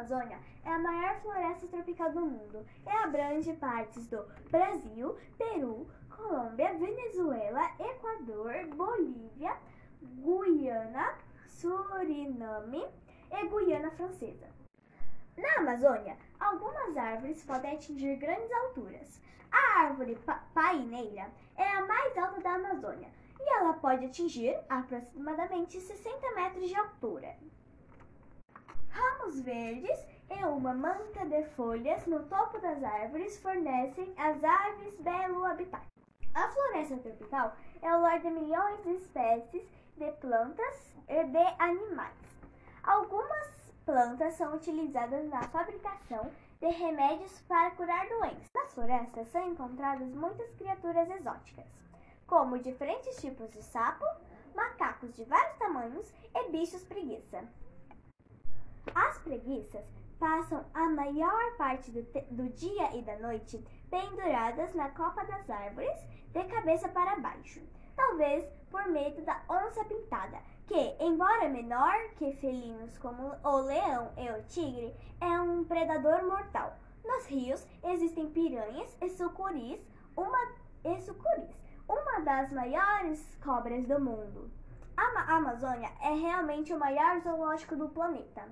Amazônia é a maior floresta tropical do mundo e abrange partes do Brasil, Peru, Colômbia, Venezuela, Equador, Bolívia, Guiana, Suriname e Guiana Francesa. Na Amazônia, algumas árvores podem atingir grandes alturas. A árvore pa paineira é a mais alta da Amazônia e ela pode atingir aproximadamente 60 metros de altura. Ramos verdes e uma manta de folhas no topo das árvores fornecem às aves belo habitat. A floresta tropical é o lar de milhões de espécies de plantas e de animais. Algumas plantas são utilizadas na fabricação de remédios para curar doenças. Nas florestas são encontradas muitas criaturas exóticas, como diferentes tipos de sapo, macacos de vários tamanhos e bichos preguiça. As preguiças passam a maior parte do, do, dia e da noite penduradas na copa das árvores, de cabeça para baixo, talvez por medo da onça pintada, que, embora menor que felinos como o leão e o tigre, é um predador mortal. Nos rios existem piranhas e sucuris, uma, e sucuris, uma das maiores cobras do mundo. A Amazônia é realmente o maior zoológico do planeta.